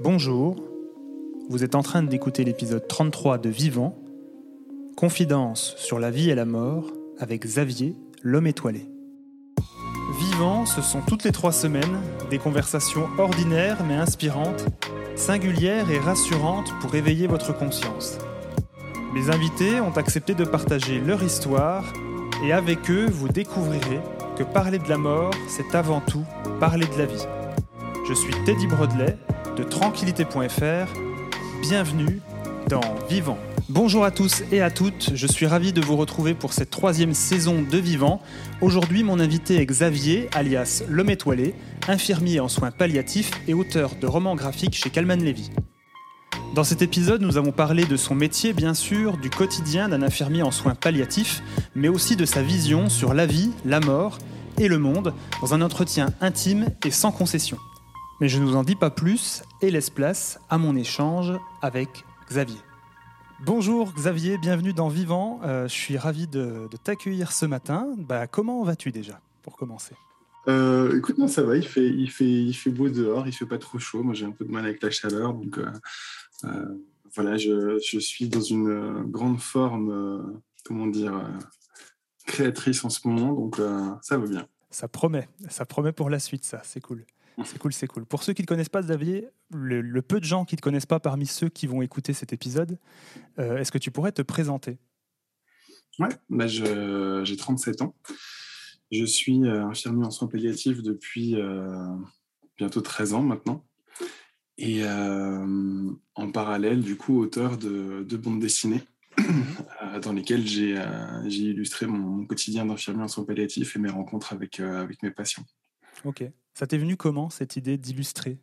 Bonjour, vous êtes en train d'écouter l'épisode 33 de Vivant, Confidence sur la vie et la mort avec Xavier, l'homme étoilé. Vivant, ce sont toutes les trois semaines des conversations ordinaires mais inspirantes, singulières et rassurantes pour éveiller votre conscience. Mes invités ont accepté de partager leur histoire et avec eux, vous découvrirez que parler de la mort, c'est avant tout parler de la vie. Je suis Teddy Brodley de tranquillité.fr. Bienvenue dans Vivant. Bonjour à tous et à toutes, je suis ravi de vous retrouver pour cette troisième saison de Vivant. Aujourd'hui, mon invité est Xavier, alias L'Homme étoilé, infirmier en soins palliatifs et auteur de romans graphiques chez Calman Levy. Dans cet épisode, nous avons parlé de son métier, bien sûr, du quotidien d'un infirmier en soins palliatifs, mais aussi de sa vision sur la vie, la mort et le monde, dans un entretien intime et sans concession. Mais je ne vous en dis pas plus et laisse place à mon échange avec Xavier. Bonjour Xavier, bienvenue dans Vivant. Euh, je suis ravi de, t'accueillir ce matin. Bah, comment vas-tu déjà, pour commencer? Euh, écoute, non, ça va, il fait, il, fait, il fait beau dehors, il fait pas trop chaud. Moi, j'ai un peu de mal avec la chaleur. Donc, euh, voilà, je, je, suis dans une grande forme, comment dire, créatrice en ce moment. Donc, ça va bien. Ça promet, ça promet pour la suite, ça, c'est cool. C'est cool, c'est cool. Pour ceux qui ne connaissent pas Xavier, le, peu de gens qui ne te connaissent pas parmi ceux qui vont écouter cet épisode, euh, est-ce que tu pourrais te présenter? Ouais, bah j'ai 37 ans. Je suis euh, infirmier en soins palliatifs depuis euh, bientôt 13 ans maintenant. Et en parallèle, du coup, auteur de, de bandes dessinées dans lesquelles j'ai illustré mon, mon quotidien d'infirmier en soins palliatifs et mes rencontres avec, avec mes patients. Ok. Ça t'est venu comment cette idée d'illustrer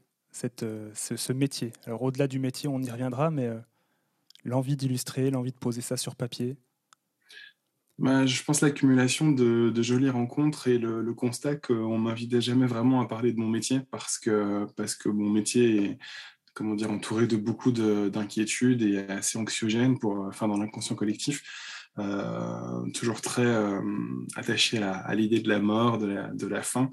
euh, ce, métier? Alors au-delà du métier, on y reviendra, mais euh, l'envie d'illustrer, l'envie de poser ça sur papier? Bah, Je pense l'accumulation de, jolies rencontres et le, constat qu'on m'invitait jamais vraiment à parler de mon métier parce que, parce que mon métier est comment dire, entouré de beaucoup d'inquiétudes et assez anxiogène pour, enfin, dans l'inconscient collectif. Euh, toujours très attaché à l'idée de la mort, de la, de la fin.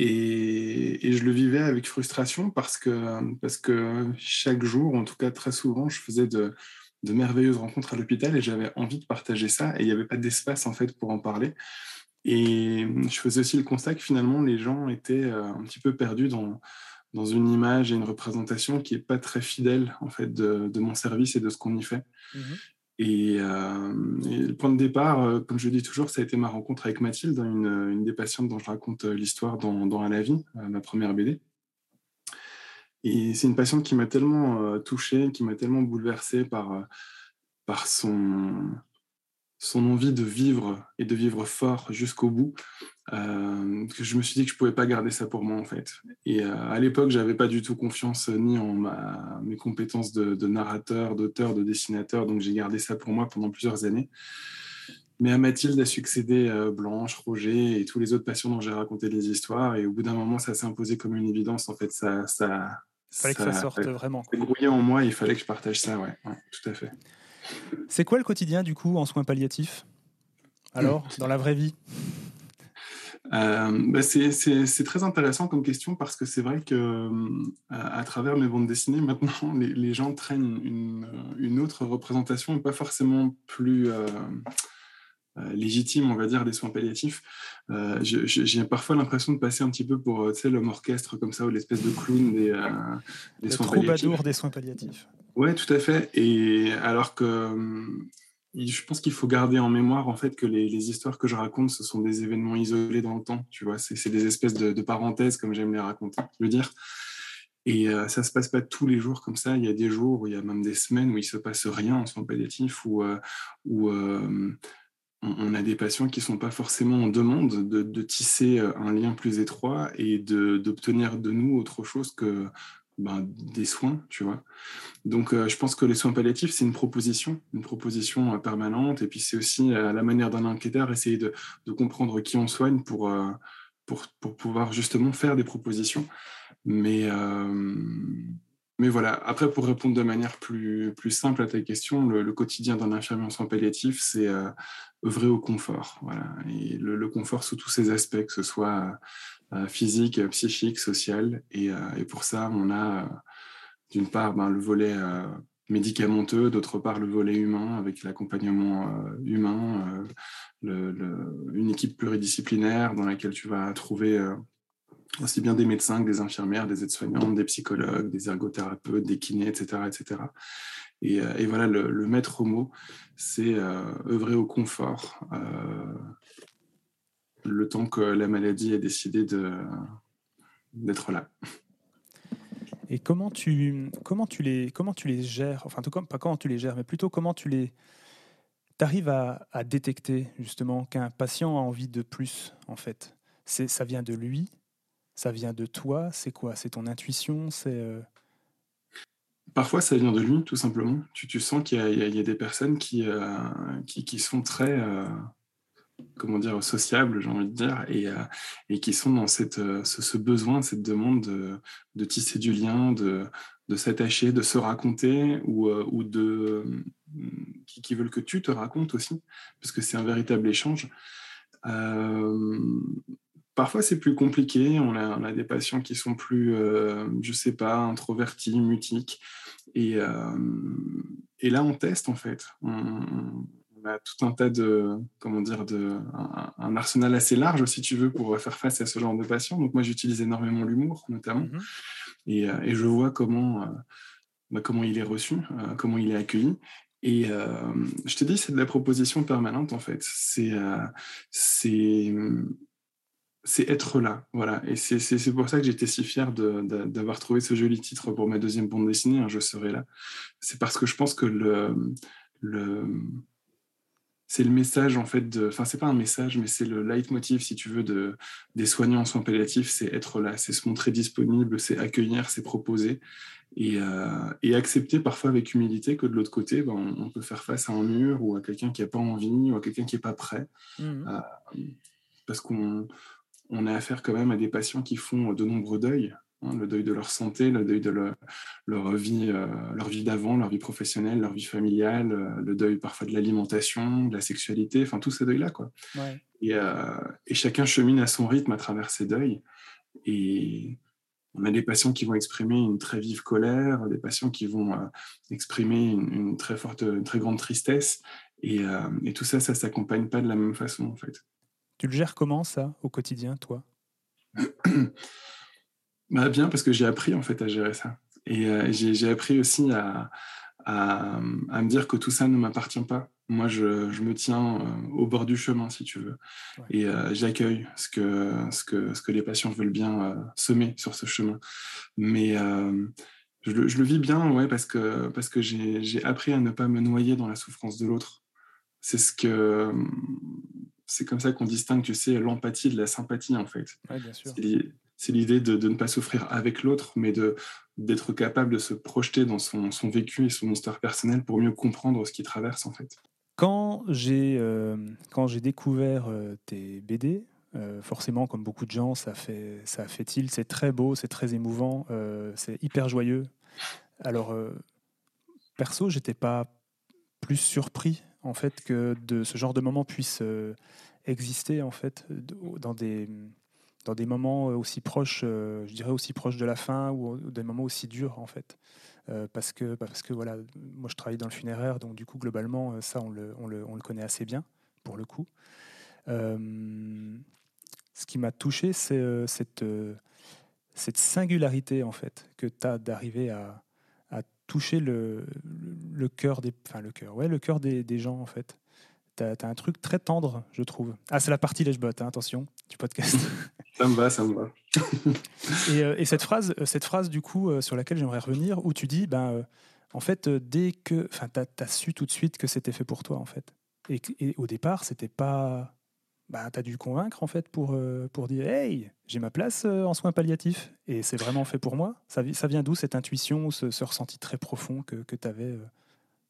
Et, je le vivais avec frustration parce que, parce que chaque jour, en tout cas très souvent, je faisais de, merveilleuses rencontres à l'hôpital et j'avais envie de partager ça et il n'y avait pas d'espace en fait pour en parler. Et je faisais aussi le constat que finalement les gens étaient euh, un petit peu perdus dans, dans une image et une représentation qui n'est pas très fidèle en fait de, mon service et de ce qu'on y fait. Mmh euh, et, le point de départ, euh, comme je dis toujours, ça a été ma rencontre avec Mathilde, une, une des patientes dont je raconte euh, l'histoire dans, dans À la vie, ma première BD. Et c'est une patiente qui m'a tellement touché, qui m'a tellement bouleversé par, par son, son envie de vivre et de vivre fort jusqu'au bout, euh, que je me suis dit que je pouvais pas garder ça pour moi en fait. Et euh, à l'époque, j'avais pas du tout confiance ni en ma, mes compétences de, narrateur, d'auteur, de dessinateur, donc j'ai gardé ça pour moi pendant plusieurs années. Mais à Mathilde a succédé euh, Blanche, Roger et tous les autres patients dont j'ai raconté des histoires. Et au bout d'un moment, ça s'est imposé comme une évidence. En fait, ça, ça, il fallait que ça sorte vraiment. Ça en moi. Il fallait que je partage ça. ouais tout à fait. C'est quoi le quotidien du coup en soins palliatifs? Alors, dans la vraie vie? Euh, bah, c'est très intéressant comme question parce que c'est vrai que euh, à, travers mes bandes dessinées, maintenant, les, gens traînent une, autre représentation pas forcément plus euh, légitime, on va dire, des soins palliatifs. J'ai parfois l'impression de passer un petit peu pour l'homme orchestre comme ça ou l'espèce de clown des, des soins palliatifs. des soins palliatifs. Oui, tout à fait. Et alors que hum, je pense qu'il faut garder en mémoire en fait que les, histoires que je raconte, ce sont des événements isolés dans le temps. Tu vois, c'est des espèces de, parenthèses comme j'aime les raconter, je veux dire. Et euh, ça se passe pas tous les jours comme ça. Il y a des jours, où il y a même des semaines où il se passe rien en soins palliatifs, où, euh, où euh, on, a des patients qui sont pas forcément en demande de, tisser un lien plus étroit et d'obtenir de, nous autre chose que ben, des soins, tu vois. Donc, euh, je pense que les soins palliatifs, c'est une proposition, une proposition euh, permanente. Et puis, c'est aussi à la manière d'un enquêteur, essayer de, comprendre qui on soigne pour, euh, pour, pour, pouvoir justement faire des propositions. Mais, mais voilà, après, pour répondre de manière plus, plus simple à ta question, le, quotidien d'un infirmier en soins palliatifs, c'est œuvrer au confort. Voilà. Et le, confort sous tous ses aspects, que ce soit euh, physique, psychique, social. Et, euh, et, pour ça, on a d'une part, ben, le volet médicamenteux, d'autre part, le volet humain avec l'accompagnement humain, une équipe pluridisciplinaire dans laquelle tu vas trouver aussi bien des médecins que des infirmières, des aides-soignantes, des psychologues, des ergothérapeutes, des kinés, etc. etc. Et, et voilà, le, le, maître mot, c'est œuvrer au confort le temps que la maladie ait décidé d'être là. Et comment tu, comment tu, les, comment tu les gères? Enfin, pas comment tu les gères, mais plutôt comment tu les. arrives à, à, détecter justement qu'un patient a envie de plus, en fait? Ça vient de lui, ça vient de toi, c'est quoi? C'est ton intuition C'est. Euh Parfois, ça vient de lui, tout simplement. Tu, tu sens qu'il y, y, a des personnes qui, euh, qui, qui, sont très. Euh, comment dire, sociables, j'ai envie de dire, et, et qui sont dans cette, ce, besoin, cette demande de, de tisser du lien, de, de s'attacher, de se raconter, ou, ou de, qui, veulent que tu te racontes aussi, parce que c'est un véritable échange. Parfois, c'est plus compliqué. On a, on a, des patients qui sont plus, je sais pas, introvertis, mutiques. Et, et là, on teste, en fait. On, on a tout un tas de, comment dire, de, un, arsenal assez large, si tu veux, pour faire face à ce genre de patients. Donc moi, j'utilise énormément l'humour, notamment, mhm. et, euh, et, je vois comment, euh, bah, comment il est reçu, euh, comment il est accueilli. Et je te dis, c'est de la proposition permanente, en fait. C'est c'est c'est être là, voilà. Et c'est pour ça que j'étais si fier d'avoir trouvé ce joli titre pour ma deuxième bande dessinée, Je serai là. C'est parce que je pense que le, le, c'est le message en fait de, enfin c'est pas un message, mais c'est le leitmotiv si tu veux de des soignants en soins palliatifs, c'est être là, c'est se montrer disponible, c'est accueillir, c'est proposer et, euh, et, accepter parfois avec humilité que de l'autre côté, ben, on, peut faire face à un mur ou à quelqu'un qui a pas envie ou à quelqu'un qui est pas prêt, mmh. euh, parce qu'on on a affaire quand même à des patients qui font de nombreux deuils. Hein, le deuil de leur santé, le deuil de leur, vie, euh, leur vie d'avant, leur vie professionnelle, leur vie familiale, euh, le deuil parfois de l'alimentation, de la sexualité, enfin tous ces deuils-là. Quoi. Et, euh, et, chacun chemine à son rythme à travers ces deuils. Et on a des patients qui vont exprimer une très vive colère, des patients qui vont exprimer une, très forte, une très grande tristesse. Et, et tout ça, ça ne s'accompagne pas de la même façon, en fait. Tu le gères comment, ça, au quotidien, toi? Bah, Bien, parce que j'ai appris en fait à gérer ça. Et euh, j'ai appris aussi à, à, à, me dire que tout ça ne m'appartient pas. Moi, je, je me tiens euh, au bord du chemin, si tu veux. Et euh, j'accueille ce que, ce, que, ce que les patients veulent bien semer sur ce chemin. Mais je le, je, le, vis bien, ouais, parce que, parce que j'ai appris à ne pas me noyer dans la souffrance de l'autre. C'est ce que c'est comme ça qu'on distingue, tu sais, l'empathie de la sympathie, en fait. Ouais, c'est l'idée de, ne pas souffrir avec l'autre, mais d'être capable de se projeter dans son, vécu et son histoire personnelle pour mieux comprendre ce qu'il traverse en fait. Quand j'ai euh, découvert euh, tes BD, euh, forcément, comme beaucoup de gens, ça fait ça fait tilt. C'est très beau, c'est très émouvant, c'est hyper joyeux. Alors perso, j'étais pas plus surpris en fait que de ce genre de moment puisse exister en fait dans des dans des moments euh, aussi proches, euh, je dirais aussi proches de la fin ou, des moments aussi durs en fait. Euh, parce que, bah, parce que voilà, moi je travaille dans le funéraire, donc du coup globalement ça on le, on le, on le connaît assez bien pour le coup. ce qui m'a touché, c'est cette, cette singularité en fait que tu as d'arriver à, toucher le, le cœur des, enfin le cœur, ouais, le cœur des, des gens en fait. Tu as, un truc très tendre, je trouve. Ah, c'est la partie lèche-botte, hein, attention, du podcast. Ça me va, ça me va. et, et, cette phrase, euh, cette phrase du coup, euh, sur laquelle j'aimerais revenir, où tu dis, ben, euh, en fait, dès que, enfin, tu as, su tout de suite que c'était fait pour toi, en fait. Et, et au départ, c'était pas, ben, tu as dû convaincre, en fait, pour, pour dire, hey, j'ai ma place en soins palliatifs, et c'est vraiment fait pour moi. Ça, ça vient d'où cette intuition, ce, ce, ressenti très profond que, que tu avais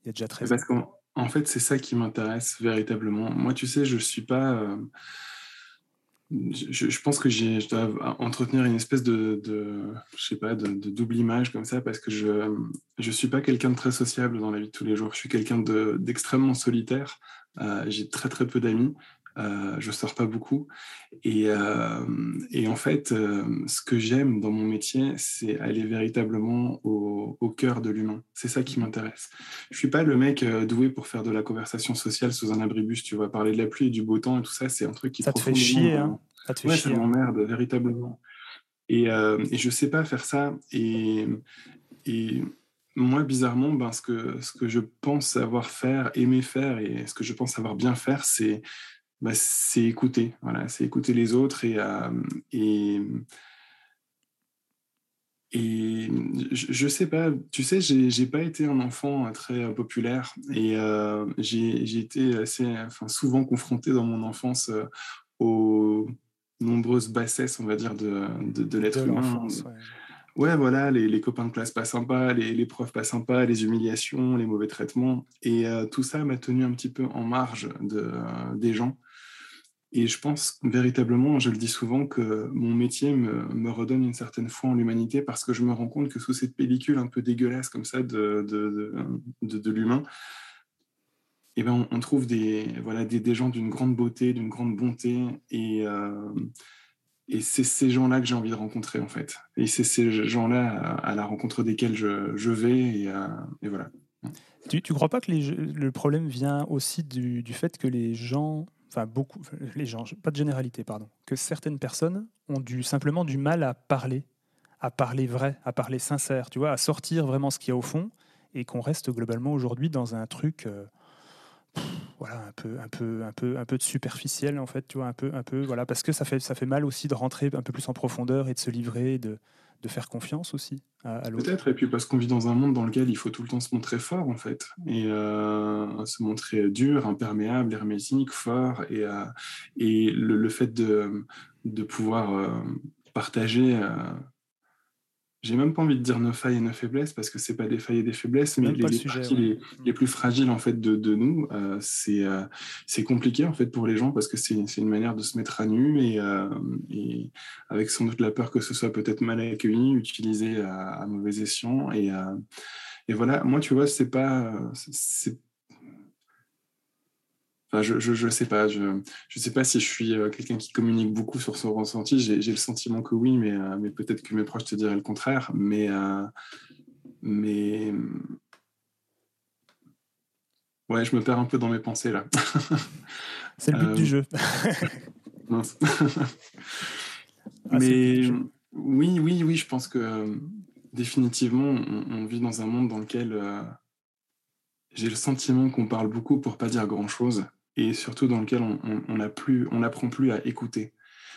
il y a déjà très Parce qu'en en fait, c'est ça qui m'intéresse véritablement. Moi, tu sais, je suis pas je, pense que je dois entretenir une espèce de, je sais pas, de, double image comme ça parce que je ne suis pas quelqu'un de très sociable dans la vie de tous les jours. Je suis quelqu'un d'extrêmement solitaire. Euh, j'ai très très peu d'amis. Euh, je sors pas beaucoup. Et, euh, et en fait, euh, ce que j'aime dans mon métier, c'est aller véritablement au, au, cœur de l'humain. C'est ça qui m'intéresse. Je suis pas le mec euh, doué pour faire de la conversation sociale sous un abribus, tu vois, parler de la pluie et du beau temps et tout ça, c'est un truc qui ça te fait chier, hein ça te fait chier. ça hein. m'emmerde véritablement. Et, et je sais pas faire ça. Et, et moi, bizarrement, ben, ce, que, ce que je pense savoir faire, aimer faire et ce que je pense savoir bien faire, c'est bah, c'est écouter. Voilà, c'est écouter les autres et, euh, et, et je, ne sais pas, tu sais, j'ai pas été un enfant très populaire et euh, j'ai été assez, enfin, souvent confronté dans mon enfance euh, aux nombreuses bassesses, on va dire, de, de, l'être humain. Ouais. voilà, les, les, copains de classe pas sympas, les, les, profs pas sympas, les humiliations, les mauvais traitements. Et tout ça m'a tenu un petit peu en marge de, des gens. Et je pense véritablement, je le dis souvent, que mon métier me, redonne une certaine foi en l'humanité parce que je me rends compte que sous cette pellicule un peu dégueulasse comme ça de, de, de, l'humain, eh ben on, trouve des, voilà, des, des gens d'une grande beauté, d'une grande bonté. Et, euh, et c'est ces gens-là que j'ai envie de rencontrer, en fait. Et c'est ces gens-là à, la rencontre desquels je, je vais. Et, euh, et voilà. Tu ne crois pas que le problème vient aussi du, du fait que les gens enfin beaucoup, les gens, pas de généralité, pardon, que certaines personnes ont du, simplement du mal à parler, à parler vrai, à parler sincère, tu vois, à sortir vraiment ce qu'il y a au fond, et qu'on reste globalement aujourd'hui dans un truc, euh, voilà, un peu, un peu, un peu, un peu de superficiel en fait, tu vois, un peu, un peu, voilà, parce que ça fait, ça fait mal aussi de rentrer un peu plus en profondeur et de se livrer, de, de faire confiance aussi à, l'autre. Peut-être, et puis parce qu'on vit dans un monde dans lequel il faut tout le temps se montrer fort, en fait, et euh, se montrer dur, imperméable, hermétique, fort, et, euh, et le, fait de, de pouvoir euh, partager j'ai même pas envie de dire nos failles et nos faiblesses parce que c'est pas des failles et des faiblesses, mais les, parties les, les, plus fragiles en fait de, de nous, euh, c'est euh, c'est compliqué en fait pour les gens parce que c'est une manière de se mettre à nu et, euh, et, avec sans doute la peur que ce soit peut-être mal accueilli, utilisé à, à mauvais escient. Et et voilà, moi tu vois c'est pas c'est Enfin, je, je, je sais pas. Je, je sais pas si je suis euh, quelqu'un qui communique beaucoup sur son ressenti. J'ai, le sentiment que oui, mais, euh, mais peut-être que mes proches te diraient le contraire. Mais, euh, mais ouais, je me perds un peu dans mes pensées là. C'est le but du jeu. Ah, mais oui, oui, oui, je pense que définitivement, on, vit dans un monde dans lequel j'ai le sentiment qu'on parle beaucoup pour pas dire grand chose et surtout dans lequel on n'apprend plus, à écouter.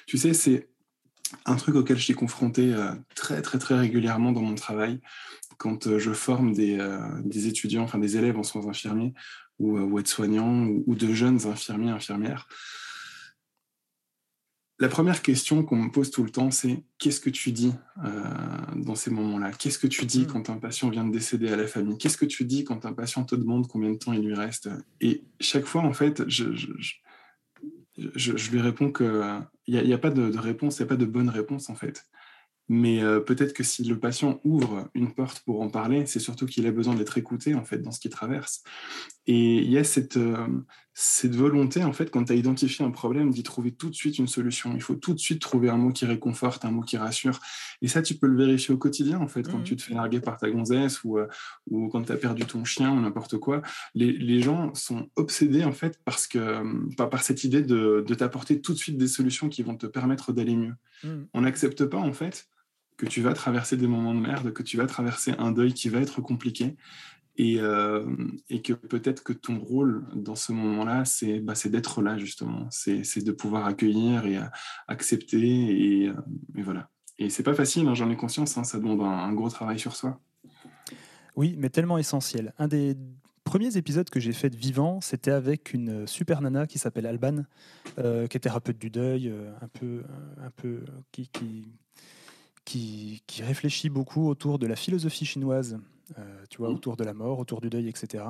Tu sais, c'est un truc auquel je suis confronté euh, très très très régulièrement dans mon travail quand euh, je forme des, euh, des, étudiants, enfin des élèves en soins infirmiers ou, ou aides-soignants ou, de jeunes infirmiers, infirmières. La première question qu'on me pose tout le temps, c'est qu'est-ce que tu dis euh, dans ces moments-là? Qu'est-ce que tu dis hmm. quand un patient vient de décéder à la famille? Qu'est-ce que tu dis quand un patient te demande combien de temps il lui reste? Et chaque fois, en fait, je, lui réponds qu'il n'y a, a, pas de, de réponse, il n'y a pas de bonne réponse, en fait. Mais euh, peut-être que si le patient ouvre une porte pour en parler, c'est surtout qu'il a besoin d'être écouté en fait dans ce qu'il traverse. Et il y a cette, euh, cette volonté en fait quand tu as identifié un problème d'y trouver tout de suite une solution. Il faut tout de suite trouver un mot qui réconforte, un mot qui rassure. Et ça, tu peux le vérifier au quotidien en fait quand mmh. tu te fais larguer par ta gonzesse ou, euh, ou quand tu as perdu ton chien ou n'importe quoi. Les, les, gens sont obsédés en fait parce que, par, par cette idée de, de t'apporter tout de suite des solutions qui vont te permettre d'aller mieux. Mmh. On n'accepte pas en fait que tu vas traverser des moments de merde, que tu vas traverser un deuil qui va être compliqué et, euh, et que peut-être que ton rôle dans ce moment-là, c'est bah, d'être là justement, c'est de pouvoir accueillir et euh, accepter et, euh, et, voilà. Et c'est pas facile, hein, j'en ai conscience, hein, ça demande un, gros travail sur soi. Oui, mais tellement essentiel. Un des premiers épisodes que j'ai fait de vivant, c'était avec une super nana qui s'appelle Alban, qui est thérapeute du deuil, un peu, un peu qui, réfléchit beaucoup autour de la philosophie chinoise, euh, tu vois, mmh. autour de la mort, autour du deuil, etc.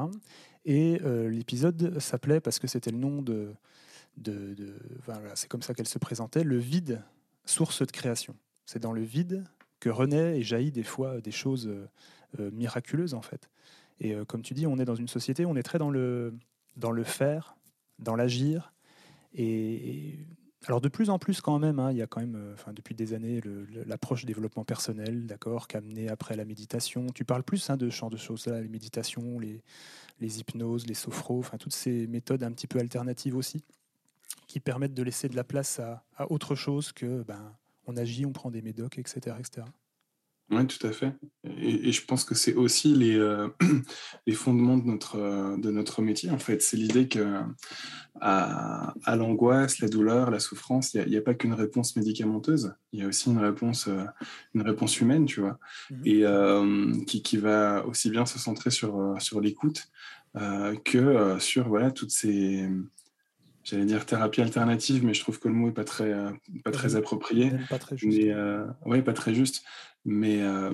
Et euh, l'épisode s'appelait, parce que c'était le nom de... de, c'est comme ça qu'elle se présentait, le vide, source de création. C'est dans le vide que renaît et jaillit des fois des choses euh, miraculeuses, en fait. Et comme tu dis, on est dans une société, on est très dans le, dans le faire, dans l'agir, et Alors de plus en plus quand même, hein, il y a quand même, enfin depuis des années, l'approche développement personnel, d'accord, qu'amené après la méditation. Tu parles plus hein, de genre de choses-là, les méditations, les, les hypnoses, les sophros, enfin toutes ces méthodes un petit peu alternatives aussi, qui permettent de laisser de la place à, à autre chose que ben, on agit, on prend des médocs, etc. etc. Oui, tout à fait. Et, je pense que c'est aussi les, euh, les fondements de notre, euh, de notre métier, en fait. C'est l'idée que à, à l'angoisse, la douleur, la souffrance, il n'y a, pas qu'une réponse médicamenteuse, il y a aussi une réponse, euh, une réponse humaine, tu vois, mmh et qui, qui, va aussi bien se centrer sur, sur l'écoute que sur voilà, toutes ces j'allais dire thérapie alternative, mais je trouve que le mot est pas très, pas très approprié. Pas très juste. Mais, ouais, pas très juste. Mais, euh,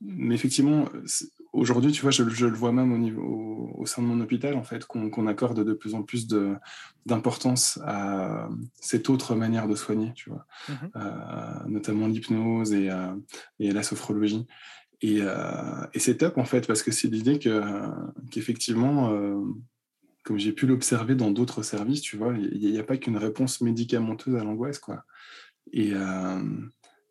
mais effectivement, aujourd'hui, tu vois, je, le vois même au, niveau, au, sein de mon hôpital, en fait, qu'on accorde de plus en plus d'importance à cette autre manière de soigner, tu vois, mmh euh, notamment l'hypnose et, euh, et, la sophrologie. Et, et c'est top, en fait, parce que c'est l'idée qu'effectivement, comme j'ai pu l'observer dans d'autres services, tu vois, il n'y a, pas qu'une réponse médicamenteuse à l'angoisse, quoi. Et,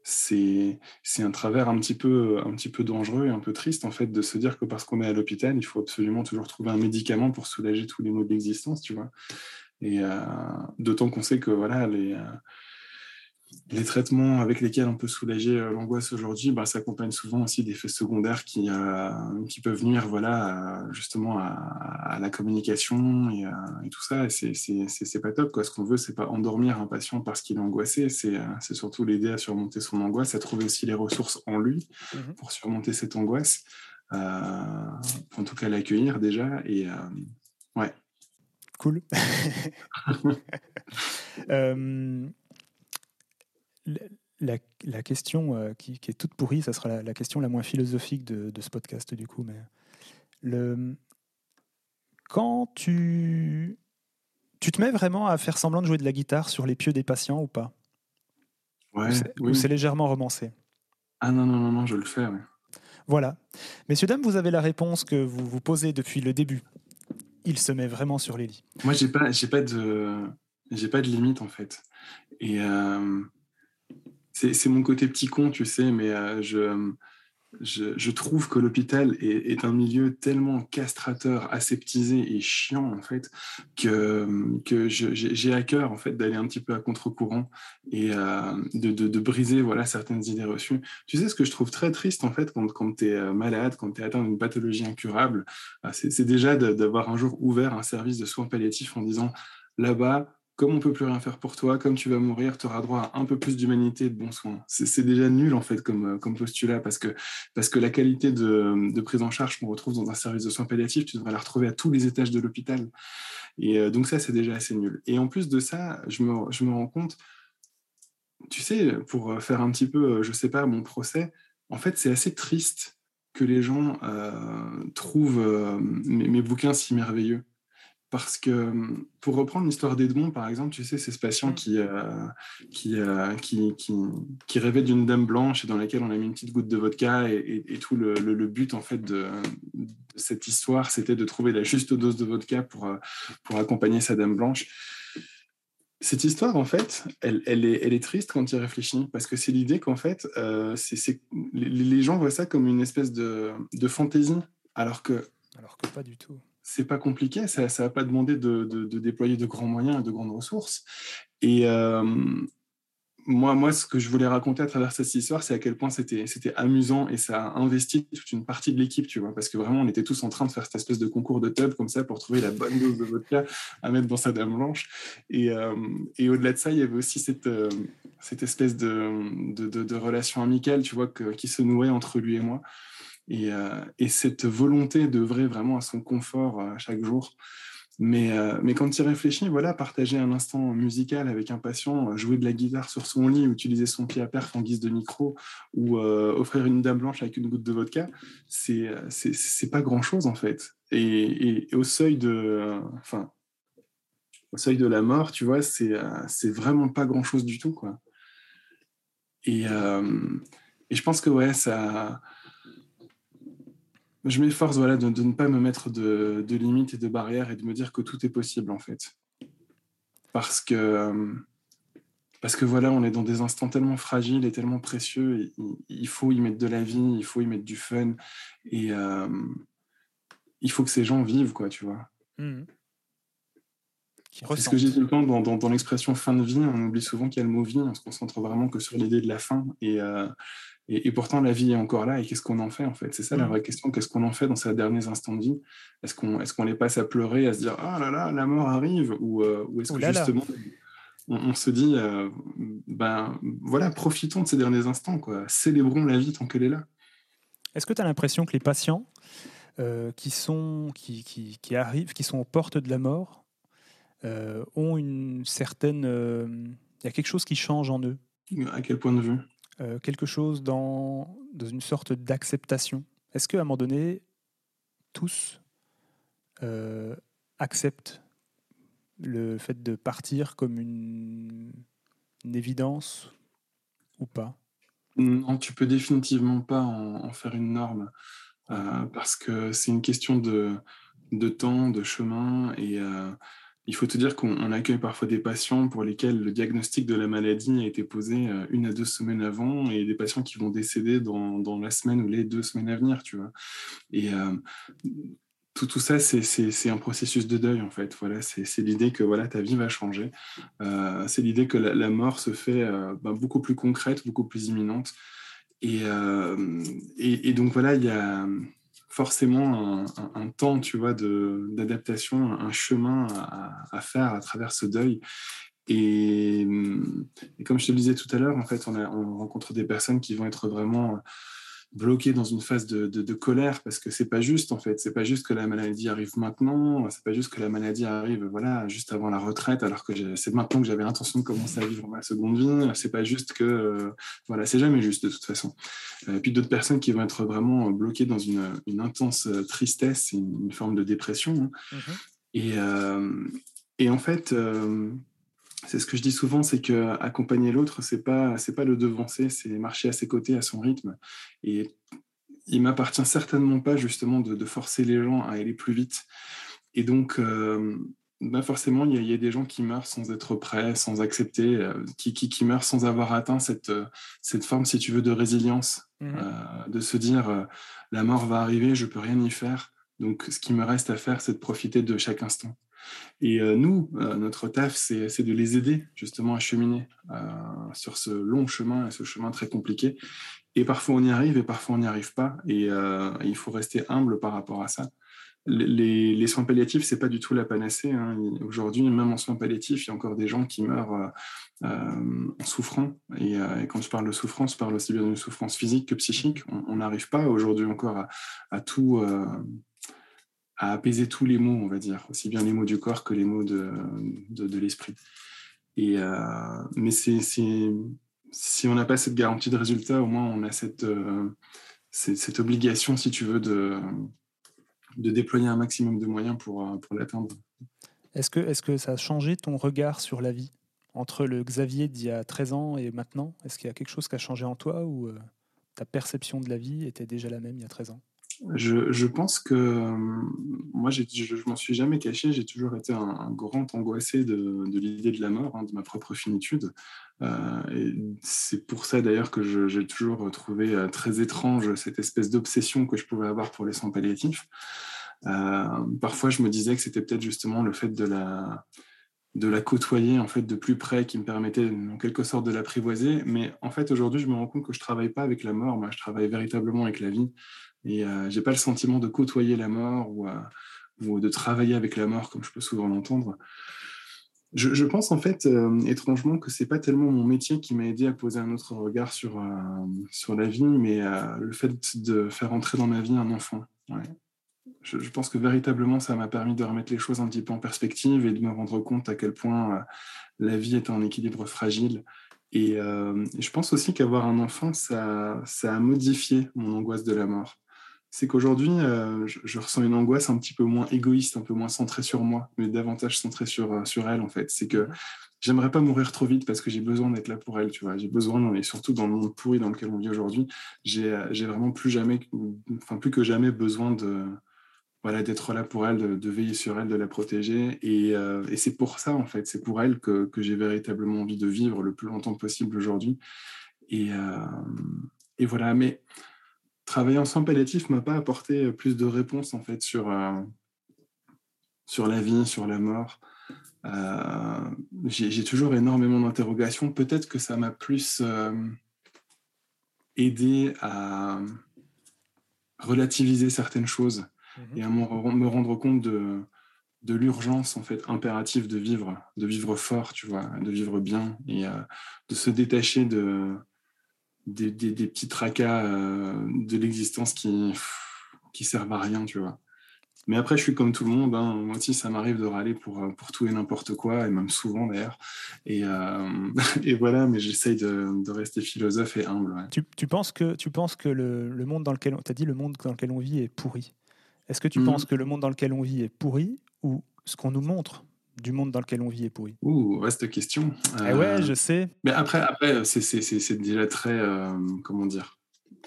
c'est un travers un petit, peu, un petit peu dangereux et un peu triste en fait de se dire que parce qu'on est à l'hôpital, il faut absolument toujours trouver un médicament pour soulager tous les maux d'existence, tu vois. Et euh, d'autant qu'on sait que voilà, les, euh, les traitements avec lesquels on peut soulager euh, l'angoisse aujourd'hui bah, s'accompagnent souvent aussi d'effets secondaires qui, euh, qui peuvent nuire voilà, justement à, la communication et, et, tout ça. Et c'est pas top. Quoi. Ce qu'on veut, c'est pas endormir un patient parce qu'il est angoissé, c'est euh, surtout l'aider à surmonter son angoisse, à trouver aussi les ressources en lui mmh pour surmonter cette angoisse, en tout cas l'accueillir déjà. Et ouais. Cool. la, question euh, qui, est toute pourrie, ça sera la, question la moins philosophique de, ce podcast du coup. Mais le, quand tu, tu te mets vraiment à faire semblant de jouer de la guitare sur les pieux des patients ou pas? Ouais. Ou c'est légèrement romancé? Ah non, non, non, non, je le fais. Voilà. Messieurs, dames, vous avez la réponse que vous vous posez depuis le début. Il se met vraiment sur les lits. Moi, j'ai pas, j'ai pas de, j'ai pas de limite en fait. Et euh, c'est mon côté petit con, tu sais, mais euh, je, je, trouve que l'hôpital est, un milieu tellement castrateur, aseptisé et chiant, en fait, que, que j'ai à cœur, en fait, d'aller un petit peu à contre-courant et euh, de, de, briser, voilà, certaines idées reçues. Tu sais, ce que je trouve très triste, en fait, quand, quand tu es euh, malade, quand tu es atteint d'une pathologie incurable, c'est déjà d'avoir un jour ouvert un service de soins palliatifs en disant, là-bas, comme on peut plus rien faire pour toi, comme tu vas mourir, tu auras droit à un peu plus d'humanité et de bons soins. C'est déjà nul en fait comme, comme postulat parce que, parce que la qualité de, prise en charge qu'on retrouve dans un service de soins palliatifs, tu devrais la retrouver à tous les étages de l'hôpital. Et euh, donc ça, c'est déjà assez nul. Et en plus de ça, je me, je me rends compte, tu sais, pour faire un petit peu, je sais pas, mon procès, en fait, c'est assez triste que les gens euh, trouvent euh, mes bouquins si merveilleux. Parce que, pour reprendre l'histoire d'Edmond, par exemple, tu sais, c'est ce patient qui, euh, euh, qui, qui, qui, rêvait d'une dame blanche et dans laquelle on a mis une petite goutte de vodka. Et, tout le, le, but, en fait, de, cette histoire, c'était de trouver la juste dose de vodka pour, euh, pour accompagner sa dame blanche. Cette histoire, en fait, elle, elle, est, elle est triste quand tu y réfléchis, parce que c'est l'idée qu'en fait, c'est, les, gens voient ça comme une espèce de, de fantaisie, alors que... Alors que pas du tout c'est pas compliqué, ça ne va pas demander de, déployer de grands moyens et de grandes ressources. Et euh, moi, moi, ce que je voulais raconter à travers cette histoire, c'est à quel point c'était, amusant et ça a investi toute une partie de l'équipe, tu vois, parce que vraiment, on était tous en train de faire cette espèce de concours de tub comme ça pour trouver la bonne dose de vodka à mettre dans sa dame blanche. Et, euh, au-delà de ça, il y avait aussi cette, euh, cette espèce de, de, relation amicale, tu vois, qui se nouait entre lui et moi. Euh, et, cette volonté d'œuvrer vraiment à son confort euh, chaque jour. Mais, euh, mais quand tu y réfléchis, voilà, partager un instant musical avec un patient, jouer de la guitare sur son lit, utiliser son pied à perf en guise de micro, ou offrir une dame blanche avec une goutte de vodka, c'est pas grand chose en fait. Et, au seuil de, au seuil de la mort, tu vois, c'est vraiment pas grand chose du tout quoi. Et, et je pense que ouais, ça je m'efforce voilà, de, ne pas me mettre de, limites et de barrières et de me dire que tout est possible en fait. Parce que, parce que voilà, on est dans des instants tellement fragiles et tellement précieux. il faut y mettre de la vie, il faut y mettre du fun. Et il faut que ces gens vivent, quoi, tu vois. Mmh. C'est ce que j'ai dit le temps dans, dans, l'expression fin de vie. On oublie souvent qu'il y a le mot vie. On se concentre vraiment que sur l'idée de la fin. Et, et, pourtant, la vie est encore là. Et qu'est-ce qu'on en fait, en fait? C'est ça la mmh. vraie question. Qu'est-ce qu'on en fait dans ces derniers instants de vie? Est-ce qu'on est qu'on les passe à pleurer, à se dire Ah là là, la mort arrive? Ou, ou est-ce que justement on, se dit, euh, ben voilà, profitons de ces derniers instants, quoi. Célébrons la vie tant qu'elle est là. Est-ce que tu as l'impression que les patients euh, qui, sont, qui, qui, arrivent, qui sont aux portes de la mort, euh, ont une certaine... Il y a quelque chose qui change en eux? À quel point de vue? Quelque chose dans, une sorte d'acceptation. Est-ce qu'à un moment donné, tous acceptent le fait de partir comme une, évidence ou pas? Non, tu peux définitivement pas en, faire une norme euh, parce que c'est une question de, de, temps, de chemin et euh, il faut te dire qu'on accueille parfois des patients pour lesquels le diagnostic de la maladie a été posé euh, une à deux semaines avant et des patients qui vont décéder dans, dans la semaine ou les deux semaines à venir, tu vois. Et tout, tout ça, c'est un processus de deuil, en fait. Voilà, c'est l'idée que voilà, ta vie va changer. Euh, c'est l'idée que la, mort se fait euh, bah, beaucoup plus concrète, beaucoup plus imminente. Et, euh, et, donc, voilà, il y a forcément un, temps, tu vois, d'adaptation, un chemin à, faire à travers ce deuil. Et, comme je te le disais tout à l'heure, en fait, on rencontre des personnes qui vont être vraiment bloqué dans une phase de, de, colère parce que c'est pas juste en fait. C'est pas juste que la maladie arrive maintenant c'est pas juste que la maladie arrive voilà juste avant la retraite alors que c'est maintenant que j'avais l'intention de commencer à vivre ma seconde vie. C'est pas juste que euh, voilà c'est jamais juste de toute façon. Et puis d'autres personnes qui vont être vraiment bloquées dans une, une intense tristesse une, forme de dépression hein. mmh et, euh, et en fait euh, c'est ce que je dis souvent, c'est que accompagner l'autre, c'est pas c'est pas le devancer, c'est marcher à ses côtés à son rythme. Et il m'appartient certainement pas justement de, forcer les gens à aller plus vite. Et donc, euh, bah forcément, il y, a des gens qui meurent sans être prêts, sans accepter, euh, qui, qui, meurent sans avoir atteint cette, cette forme, si tu veux, de résilience, mmh euh, de se dire la mort va arriver, je peux rien y faire. Donc, ce qui me reste à faire, c'est de profiter de chaque instant. Et euh, nous, euh, notre taf, c'est de les aider justement à cheminer euh, sur ce long chemin et ce chemin très compliqué. Et parfois on y arrive et parfois on n'y arrive pas. Et il faut rester humble par rapport à ça. Les, soins palliatifs, c'est pas du tout la panacée. Hein. Aujourd'hui, même en soins palliatifs, il y a encore des gens qui meurent en souffrant. Et, quand je parle de souffrance, je parle aussi bien d'une souffrance physique que psychique. On n'arrive pas aujourd'hui encore à, à tout à apaiser tous les mots, on va dire, aussi bien les mots du corps que les mots de, de, l'esprit. Et, euh, mais c'est, si on n'a pas cette garantie de résultat, au moins on a cette, euh, cette, obligation, si tu veux, de, de déployer un maximum de moyens pour, euh, pour l'atteindre. Est-ce que, est que ça a changé ton regard sur la vie entre le Xavier d'il y a 13 ans et maintenant? Est-ce qu'il y a quelque chose qui a changé en toi ou ta perception de la vie était déjà la même il y a 13 ans? Je, pense que euh, moi, je ne m'en suis jamais caché. J'ai toujours été un, grand angoissé de, l'idée de la mort, hein, de ma propre finitude. Euh, c'est pour ça d'ailleurs que j'ai toujours trouvé euh, très étrange cette espèce d'obsession que je pouvais avoir pour les soins palliatifs. parfois, je me disais que c'était peut-être justement le fait de la, de la côtoyer en fait de plus près qui me permettait en quelque sorte de l'apprivoiser mais en fait aujourd'hui je me rends compte que je travaille pas avec la mort moi je travaille véritablement avec la vie et euh, j'ai pas le sentiment de côtoyer la mort ou, euh, ou, de travailler avec la mort, comme je peux souvent l'entendre. Je, pense en fait euh, étrangement que c'est pas tellement mon métier qui m'a aidé à poser un autre regard sur, euh, sur la vie, mais le fait de faire entrer dans ma vie un enfant. Je, pense que véritablement ça m'a permis de remettre les choses un petit peu en perspective et de me rendre compte à quel point la vie est en équilibre fragile et, je pense aussi qu'avoir un enfant, ça, a modifié mon angoisse de la mort c'est qu'aujourd'hui, euh, je, ressens une angoisse un petit peu moins égoïste, un peu moins centrée sur moi, mais davantage centrée sur, euh, sur elle, en fait. C'est que j'aimerais pas mourir trop vite parce que j'ai besoin d'être là pour elle, tu vois. J'ai besoin, et surtout dans le monde pourri dans lequel on vit aujourd'hui, j'ai, euh, j'ai vraiment plus jamais, enfin plus que jamais besoin de, voilà, d'être là pour elle, de, veiller sur elle, de la protéger. Et, et c'est pour ça, en fait, c'est pour elle que, que j'ai véritablement envie de vivre le plus longtemps possible aujourd'hui. Et, et voilà, mais travailler en soins palliatifs m'a pas apporté plus de réponses, en fait, sur, sur la vie, sur la mort. Euh, j'ai toujours énormément d'interrogations. Peut-être que ça m'a plus euh, aidé à relativiser certaines choses mhm. et à me rendre compte de, de l'urgence en fait impérative de vivre, de vivre fort, tu vois, de vivre bien et euh, de se détacher de des, des, petits tracas de l'existence qui qui servent à rien, tu vois. Mais après, je suis comme tout le monde. Hein. Moi aussi, ça m'arrive de râler pour, euh, pour tout et n'importe quoi, et même souvent d'ailleurs. Et, euh, et, voilà, mais j'essaye de, de, rester philosophe et humble. Tu, tu, penses que, tu penses que le, le monde dans lequel... As dit le monde dans lequel on vit est pourri. Est-ce que tu mmh. penses que le monde dans lequel on vit est pourri ou ce qu'on nous montre? Du monde dans lequel on vit est pourri Ouh, vaste question. Eh ouais, euh, je sais. Mais après, après c'est déjà très... comment dire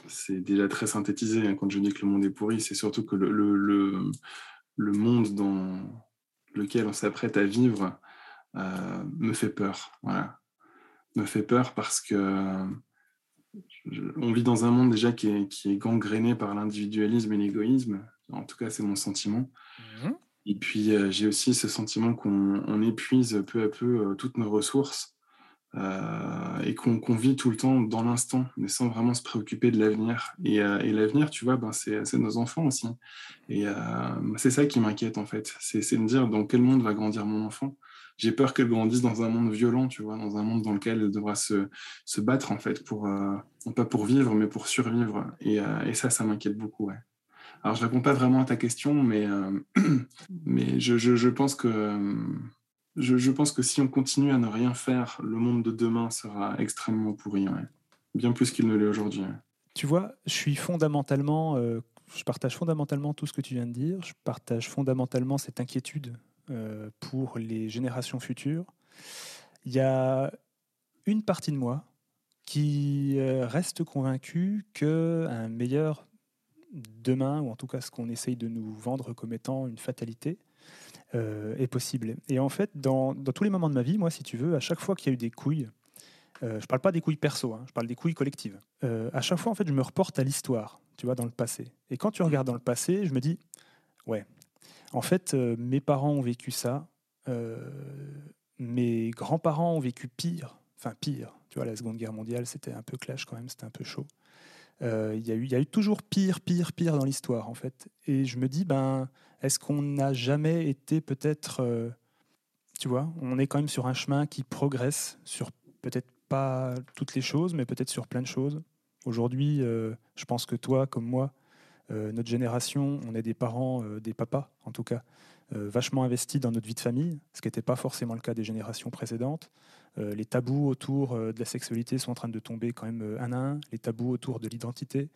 c'est déjà très synthétisé hein, quand je dis que le monde est pourri. C'est surtout que le, le, le, monde dans lequel on s'apprête à vivre euh, me fait peur. Voilà. Me fait peur parce que on vit dans un monde déjà qui est, qui est gangréné par l'individualisme et l'égoïsme. En tout cas, c'est mon sentiment. Mmh. Et puis, euh, j'ai aussi ce sentiment qu'on épuise peu à peu euh, toutes nos ressources euh, et qu'on vit tout le temps dans l'instant, mais sans vraiment se préoccuper de l'avenir. Et, euh, l'avenir, tu vois, ben, c'est nos enfants aussi. Et euh, c'est ça qui m'inquiète, en fait. C'est me dire dans quel monde va grandir mon enfant. J'ai peur qu'elle grandisse dans un monde violent, tu vois, dans un monde dans lequel elle devra se, battre, en fait, pour, non pas pour vivre, mais pour survivre. Et, et ça, ça m'inquiète beaucoup, ouais. Alors, je réponds pas vraiment à ta question, mais, mais je, je, je pense que je, pense que si on continue à ne rien faire, le monde de demain sera extrêmement pourri, bien plus qu'il ne l'est aujourd'hui. Tu vois, je suis fondamentalement, euh, je partage fondamentalement tout ce que tu viens de dire. Je partage fondamentalement cette inquiétude euh, pour les générations futures. Il y a une partie de moi qui euh, reste convaincue qu'un meilleur demain, ou en tout cas ce qu'on essaye de nous vendre comme étant une fatalité, euh, est possible. Et en fait, dans, tous les moments de ma vie, moi, si tu veux, à chaque fois qu'il y a eu des couilles, euh, je parle pas des couilles perso, hein, je parle des couilles collectives. Euh, à chaque fois, en fait, je me reporte à l'histoire, tu vois, dans le passé. Et quand tu regardes dans le passé, je me dis, ouais, en fait, mes parents ont vécu ça, mes grands-parents ont vécu pire, enfin pire. Tu vois, la Seconde Guerre mondiale, c'était un peu clash quand même, c'était un peu chaud. Il y, y, a eu toujours pire, pire, pire dans l'histoire, en fait. Et je me dis, ben, est-ce qu'on n'a jamais été peut-être, euh, tu vois, on est quand même sur un chemin qui progresse sur peut-être pas toutes les choses, mais peut-être sur plein de choses. Aujourd'hui, euh, je pense que toi, comme moi, euh, notre génération, on est des parents, des papas en tout cas, vachement investis dans notre vie de famille, ce qui n'était pas forcément le cas des générations précédentes. les tabous autour de la sexualité sont en train de tomber quand même un à un, les tabous autour de l'identité.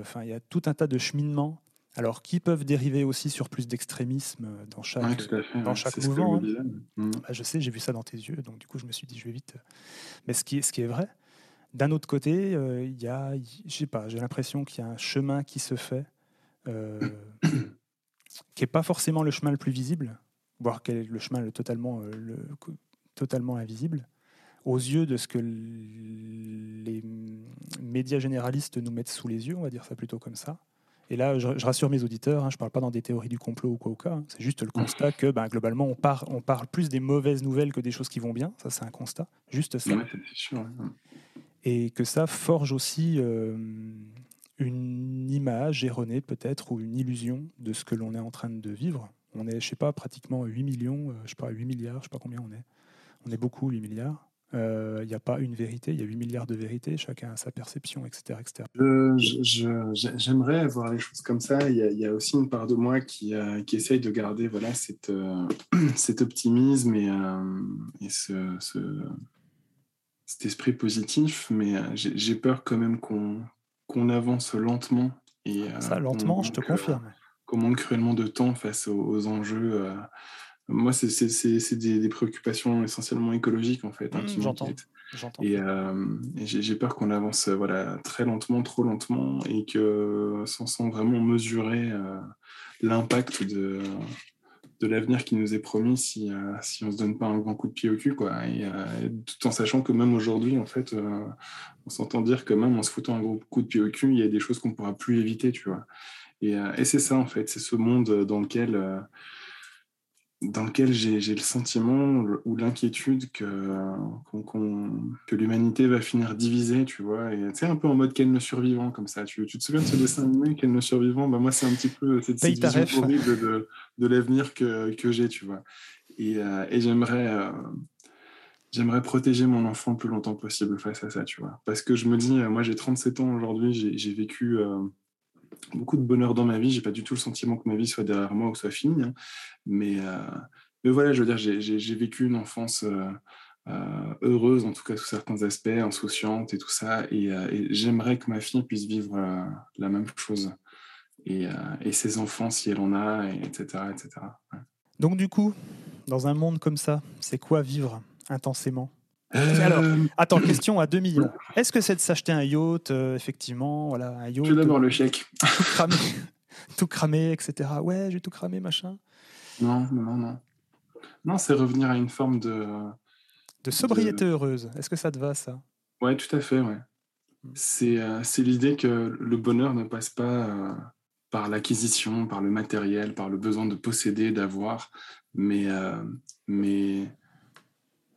Enfin, il y a tout un tas de cheminements alors, qui peuvent dériver aussi sur plus d'extrémisme dans chaque, dans chaque mouvement. Hein. Mmh. Bah, je sais, j'ai vu ça dans tes yeux, donc du coup, je me suis dit, je vais vite. Mais ce qui est, ce qui est vrai, d'un autre côté, euh, il y a, je sais pas, j'ai l'impression qu'il y a un chemin qui se fait, euh, qui n'est pas forcément le chemin le plus visible, voire quel est le chemin le totalement, euh, le, totalement invisible, aux yeux de ce que les médias généralistes nous mettent sous les yeux, on va dire ça plutôt comme ça. Et là, je, rassure mes auditeurs, hein, je ne parle pas dans des théories du complot ou quoi ou quoi. Hein. c'est juste le constat que ben, globalement, on, on parle plus des mauvaises nouvelles que des choses qui vont bien. Ça, c'est un constat. Juste ça. Et que ça forge aussi euh, une image erronée, peut-être, ou une illusion de ce que l'on est en train de vivre. On est, je sais pas, pratiquement 8 millions, euh, je sais pas, 8 milliards, je sais pas combien on est. On est beaucoup, 8 milliards. Il euh, n'y a pas une vérité, il y a 8 milliards de vérités, chacun a sa perception, etc. etc. J'aimerais voir les choses comme ça. Il y, a, aussi une part de moi qui, euh, qui essaye de garder voilà, cette, euh, cet optimisme et, et ce, cet esprit positif, mais j'ai peur quand même qu'on avance lentement. Et, ça, lentement, je te confirme. Qu'on manque cruellement de temps face aux, aux enjeux moi, c'est des, des, préoccupations essentiellement écologiques, en fait. Hein, mmh, J'entends. Et, j'ai peur qu'on avance voilà, très lentement, trop lentement, et que sans, sans vraiment mesurer l'impact de, l'avenir qui nous est promis si, si on ne se donne pas un grand coup de pied au cul. Quoi. Et, tout en sachant que même aujourd'hui, en fait, on s'entend dire que même en se foutant un gros coup de pied au cul, il y a des choses qu'on ne pourra plus éviter, tu vois. Et, et c'est ça, en fait, c'est ce monde dans lequel dans lequel j'ai le sentiment ou l'inquiétude que, que l'humanité va finir divisée, tu vois. Et tu sais, un peu en mode Ken le survivant, comme ça. Tu, tu te souviens de ce dessin animé, Ken le survivant? Bah, Moi, c'est un petit peu cette, cette vision horrible de, de l'avenir que, que j'ai, tu vois. Et, euh, et j'aimerais. Euh, j'aimerais protéger mon enfant le plus longtemps possible face à ça, tu vois. Parce que je me dis, euh, moi j'ai 37 ans aujourd'hui, j'ai vécu beaucoup de bonheur dans ma vie. J'ai pas du tout le sentiment que ma vie soit derrière moi ou soit finie. Hein. Mais, euh, mais voilà, je veux dire, j'ai vécu une enfance euh, euh, heureuse, en tout cas sous certains aspects, insouciante et tout ça. Et, j'aimerais que ma fille puisse vivre la même chose. Et, et, ses enfants, si elle en a, et etc. etc. Donc du coup, dans un monde comme ça, c'est quoi vivre intensément? Alors, euh, attends, question à 2 millions. Est-ce que c'est de s'acheter un yacht, euh, effectivement voilà, un yacht, Je d'abord le chèque. Tout cramé, tout cramé, etc. Ouais, j'ai tout cramé, machin. Non, non, non. Non, c'est revenir à une forme de... De sobriété heureuse. Est-ce que ça te va, ça? Ouais, tout à fait, ouais. Hmm. C'est euh, l'idée que le bonheur ne passe pas par l'acquisition, par le matériel, par le besoin de posséder, d'avoir, mais, mais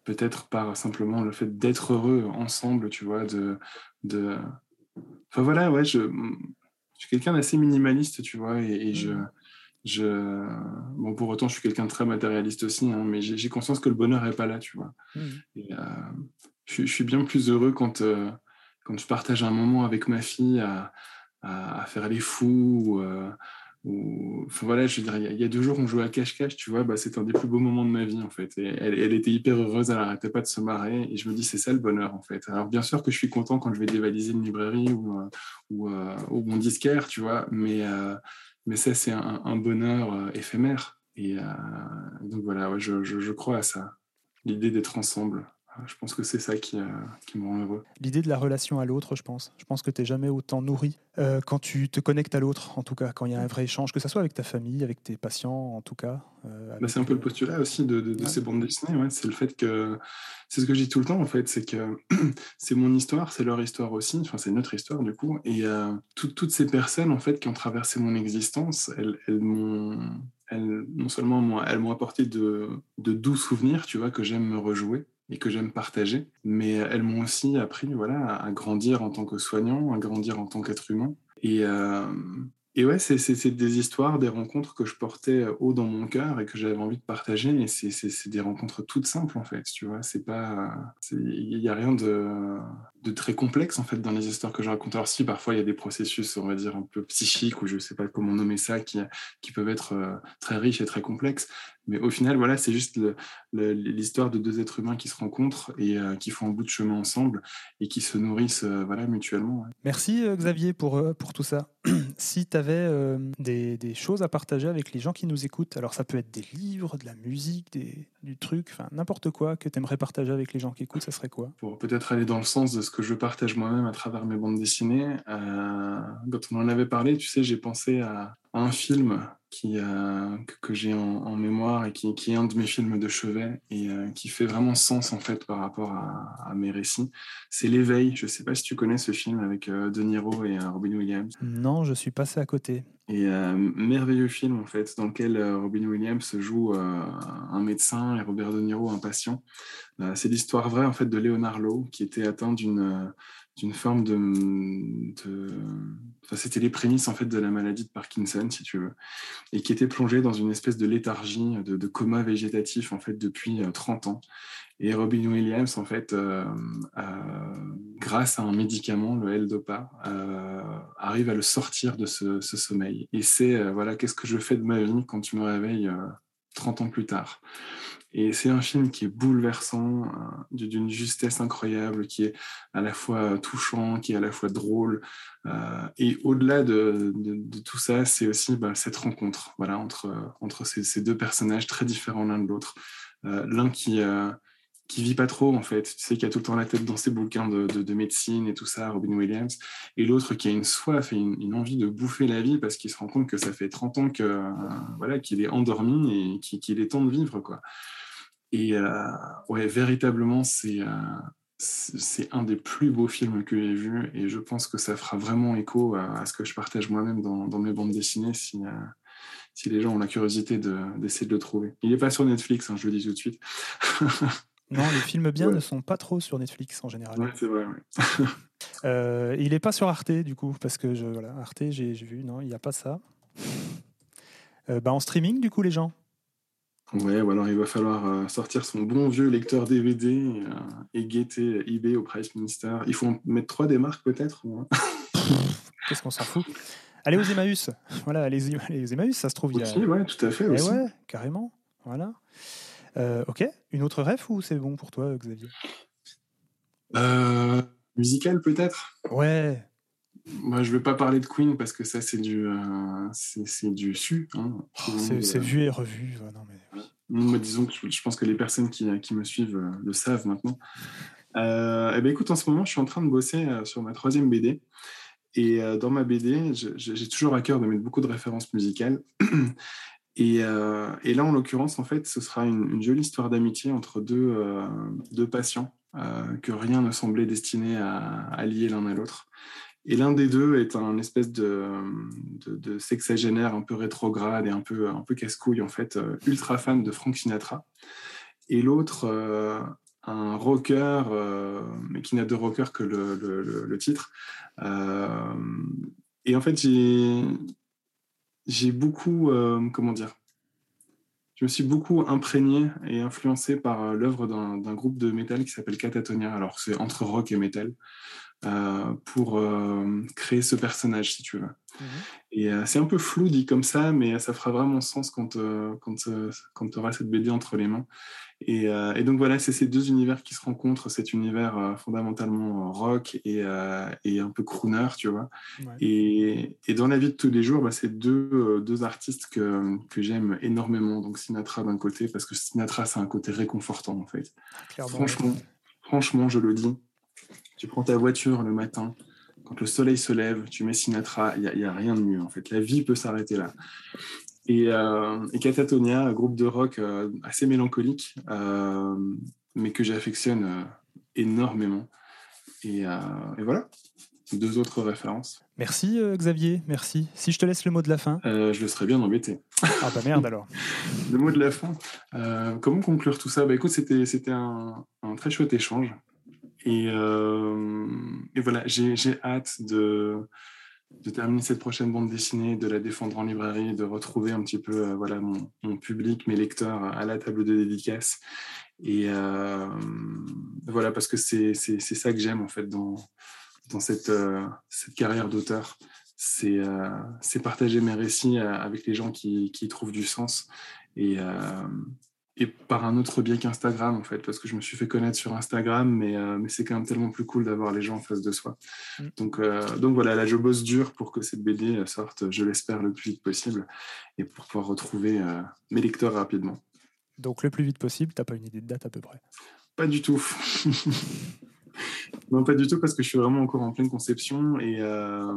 peut-être par simplement le fait d'être heureux ensemble, tu vois, de, de... Enfin voilà, ouais, je, je suis quelqu'un d'assez minimaliste, tu vois, et, je, mmh. je... Bon, pour autant, je suis quelqu'un de très matérialiste aussi, hein, mais j'ai conscience que le bonheur n'est pas là, tu vois. Mmh. Et, euh, je, suis bien plus heureux quand, euh, quand je partage un moment avec ma fille à, à, faire les fous, euh, voilà, je veux dire, il y, a deux jours, on jouait à cache-cache, tu vois, bah, c'était un des plus beaux moments de ma vie, en fait. Elle, était hyper heureuse, elle n'arrêtait pas de se marrer. Et je me dis, c'est ça le bonheur, en fait. Alors, bien sûr que je suis content quand je vais dévaliser une librairie ou, euh, ou, euh, mon disquaire, tu vois, mais, euh, mais ça, c'est un, bonheur éphémère. Et donc, voilà, je crois à ça, l'idée d'être ensemble. Je pense que c'est ça qui, euh, qui, me rend heureux. L'idée de la relation à l'autre, je pense. Je pense que tu n'es jamais autant nourri euh, quand tu te connectes à l'autre, en tout cas, quand il y a un vrai échange, que ce soit avec ta famille, avec tes patients, en tout cas. Euh, bah, c'est un peu le postulat aussi de, de, ces bandes dessinées. Ouais. C'est le fait que. C'est ce que je dis tout le temps, en fait, c'est que c'est mon histoire, c'est leur histoire aussi. Enfin, c'est notre histoire, du coup. Et toutes ces personnes, en fait, qui ont traversé mon existence, elles, elles m'ont. non seulement elles m'ont apporté de, de doux souvenirs, tu vois, que j'aime me rejouer et que j'aime partager. Mais elles m'ont aussi appris voilà, à grandir en tant que soignant, à grandir en tant qu'être humain. Et, euh, et ouais, c'est des histoires, des rencontres que je portais haut dans mon cœur et que j'avais envie de partager. Et c'est des rencontres toutes simples, en fait, tu vois. C'est pas... Il n'y a rien de, de, très complexe, en fait, dans les histoires que je raconte. Alors si, parfois, il y a des processus, on va dire, un peu psychiques, ou je sais pas comment nommer ça, qui, qui peuvent être euh, très riches et très complexes. Mais au final, voilà, c'est juste l'histoire de deux êtres humains qui se rencontrent et euh, qui font un bout de chemin ensemble et qui se nourrissent voilà, mutuellement. Merci, Xavier, pour, pour tout ça. si tu avais euh, des, choses à partager avec les gens qui nous écoutent, alors ça peut être des livres, de la musique, des, du truc, enfin n'importe quoi que tu aimerais partager avec les gens qui écoutent, ça serait quoi? Pour peut-être aller dans le sens de ce que je partage moi-même à travers mes bandes dessinées, euh, quand on en avait parlé, tu sais, j'ai pensé à, un film qui, euh, que, j'ai en, mémoire et qui, qui, est un de mes films de chevet et euh, qui fait vraiment sens en fait par rapport à, mes récits. C'est L'éveil. Je ne sais pas si tu connais ce film avec euh, De Niro et Robin Williams. Non, je suis passé à côté. Et merveilleux film en fait, dans lequel Robin Williams joue un médecin et Robert De Niro un patient. c'est l'histoire vraie en fait de Léonard Lowe qui était atteint d'une d'une forme de, c'était les prémices en fait de la maladie de Parkinson, si tu veux, et qui était plongé dans une espèce de léthargie, de, coma végétatif en fait depuis 30 euh, ans. Et Robin Williams, en fait, euh, grâce à un médicament, le L-Dopa, euh, arrive à le sortir de ce, ce sommeil. Et c'est, voilà, qu'est-ce que je fais de ma vie quand tu me réveilles 30 ans plus tard et c'est un film qui est bouleversant, euh, d'une justesse incroyable, qui est à la fois touchant, qui est à la fois drôle. Euh, et au-delà de, tout ça, c'est aussi bah, cette rencontre voilà, entre, entre ces, deux personnages très différents l'un de l'autre. Euh, l'un qui, qui vit pas trop en fait. Tu sais, qui a tout le temps la tête dans ses bouquins de, de, médecine et tout ça, Robin Williams, et l'autre qui a une soif et une, envie de bouffer la vie parce qu'il se rend compte que ça fait 30 ans que voilà qu'il est endormi et qu'il est temps de vivre quoi. Et ouais, véritablement, c'est c'est un des plus beaux films que j'ai vus et je pense que ça fera vraiment écho à, ce que je partage moi-même dans, mes bandes dessinées si, euh, si les gens ont la curiosité d'essayer de, le trouver. Il n'est pas sur Netflix, hein, je le dis tout de suite. non, les films bien ne sont pas trop sur Netflix en général. Ouais, c'est vrai. Euh, il n'est pas sur Arte du coup, parce que je, voilà, Arte, j'ai vu, non, il n'y a pas ça. Euh, bah, en streaming du coup, les gens? Ouais, ou alors il va falloir euh, sortir son bon vieux lecteur DVD euh, et guetter eBay au Price Minister. Il faut en mettre trois des marques peut-être Qu'est-ce qu'on s'en fout? Allez aux Emmaüs. Voilà, allez, aux Emmaüs, ça se trouve. il y a... ouais, tout à fait. Eh ouais, carrément. Voilà. Euh, ok, une autre ref ou c'est bon pour toi, Xavier? Musical peut-être? Ouais, moi, je ne vais pas parler de Queen parce que ça, c'est du, euh, c'est, du su. Hein. Oh, c'est, vu et revu. non, mais... Moi, disons que je, pense que les personnes qui, qui me suivent euh, le savent maintenant. Euh, eh ben, écoute, en ce moment, je suis en train de bosser sur ma troisième BD. Et dans ma BD, j'ai toujours à cœur de mettre beaucoup de références musicales. Et, et là, en l'occurrence, en fait, ce sera une, une jolie histoire d'amitié entre deux, deux patients que rien ne semblait destiné à, à lier l'un à l'autre. Et l'un des deux est un espèce de, sexagénaire un peu rétrograde et un peu, un peu casse-couille, en fait, euh, ultra fan de Frank Sinatra. Et l'autre, euh, un rocker, euh, mais qui n'a de rocker que le, le, titre. et en fait, j'ai beaucoup, comment dire, je me suis beaucoup imprégné et influencé par l'œuvre d'un groupe de métal qui s'appelle Catatonia. Alors, c'est entre rock et métal. Euh, pour euh, créer ce personnage, si tu veux. Mhm. Et euh, c'est un peu flou dit comme ça, mais ça fera vraiment sens quand, quand, quand tu auras cette BD entre les mains. Et, et donc voilà, c'est ces deux univers qui se rencontrent, cet univers fondamentalement rock et, et, un peu crooner, tu vois. Et, et, dans la vie de tous les jours, bah, c'est deux, deux artistes que, que j'aime énormément. Donc Sinatra d'un côté, parce que Sinatra, c'est un côté réconfortant en fait. franchement, franchement, je le dis, tu prends ta voiture le matin, quand le soleil se lève, tu mets Sinatra, il n'y a, rien de mieux en fait. La vie peut s'arrêter là. Et, euh, Catatonia, groupe de rock euh, assez mélancolique, euh, mais que j'affectionne énormément. Et, voilà, deux autres références. Merci Xavier, merci. Si je te laisse le mot de la fin. je le serais bien embêté. Ah bah merde alors. le mot de la fin. comment conclure tout ça? Bah, Écoute, c'était un, un, très chouette échange. Euh, et, voilà, j'ai hâte de, de terminer cette prochaine bande dessinée, de la défendre en librairie, de retrouver un petit peu euh, voilà, mon, public, mes lecteurs à la table de dédicace. Et euh, voilà, parce que c'est ça que j'aime en fait dans, dans cette, cette carrière d'auteur. C'est partager mes récits avec les gens qui, qui y trouvent du sens. Et, et par un autre biais qu'Instagram, en fait, parce que je me suis fait connaître sur Instagram, mais, euh, mais c'est quand même tellement plus cool d'avoir les gens en face de soi. Mm. Donc, euh, donc voilà, là, je bosse dur pour que cette BD sorte, je l'espère, le plus vite possible, et pour pouvoir retrouver euh, mes lecteurs rapidement. Donc le plus vite possible, tu n'as pas une idée de date à peu près? Pas du tout. Non, pas du tout, parce que je suis vraiment encore en pleine conception et euh,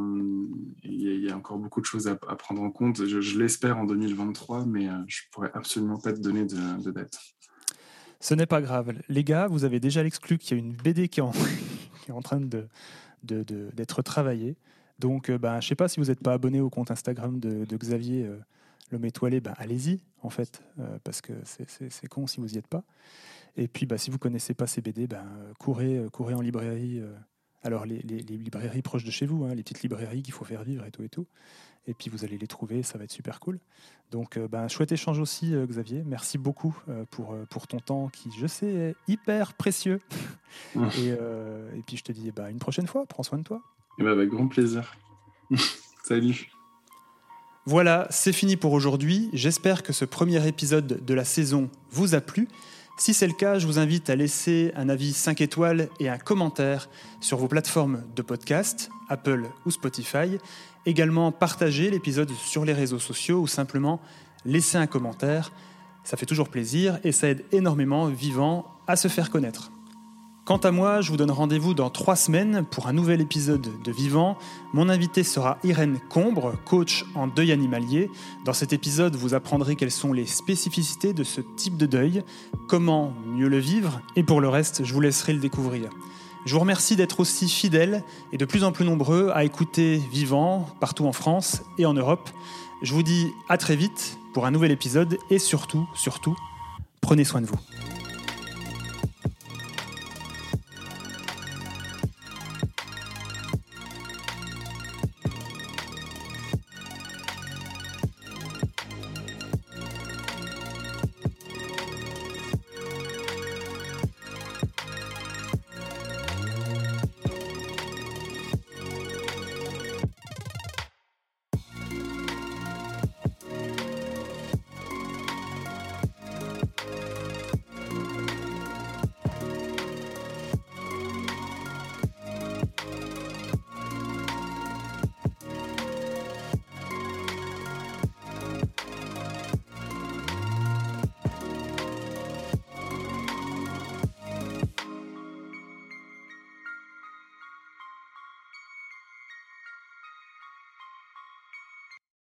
il y, a encore beaucoup de choses à, prendre en compte. Je, l'espère en 2023, mais euh, je pourrais absolument pas te donner de, date. Ce n'est pas grave. Les gars, vous avez déjà l'exclu qu'il y a une BD qui est en, train de, d'être travaillée. Donc, euh, ben, je ne sais pas si vous n'êtes pas abonné au compte Instagram de, Xavier L'homme étoilé, ben, allez-y, en fait, parce que c'est con si vous n'y êtes pas. Et puis, bah, si vous ne connaissez pas ces BD, bah, courez, euh, courez en librairie. Euh, alors, les, librairies proches de chez vous, hein, les petites librairies qu'il faut faire vivre et tout et tout. Et puis, vous allez les trouver, ça va être super cool. Donc, euh, bah, chouette échange aussi, Xavier. Merci beaucoup pour, pour ton temps qui, je sais, est hyper précieux. et, et, puis, je te dis, bah, une prochaine fois, prends soin de toi. Et bah, avec grand plaisir. Salut. Voilà, c'est fini pour aujourd'hui. J'espère que ce premier épisode de la saison vous a plu. Si c'est le cas, je vous invite à laisser un avis 5 étoiles et un commentaire sur vos plateformes de podcast, Apple ou Spotify. Également, partager l'épisode sur les réseaux sociaux ou simplement laisser un commentaire. Ça fait toujours plaisir et ça aide énormément Vivant à se faire connaître. Quant à moi, je vous donne rendez-vous dans trois semaines pour un nouvel épisode de Vivant. Mon invité sera Irène Combre, coach en deuil animalier. Dans cet épisode, vous apprendrez quelles sont les spécificités de ce type de deuil, comment mieux le vivre, et pour le reste, je vous laisserai le découvrir. Je vous remercie d'être aussi fidèles et de plus en plus nombreux à écouter Vivant partout en France et en Europe. Je vous dis à très vite pour un nouvel épisode et surtout, surtout, prenez soin de vous.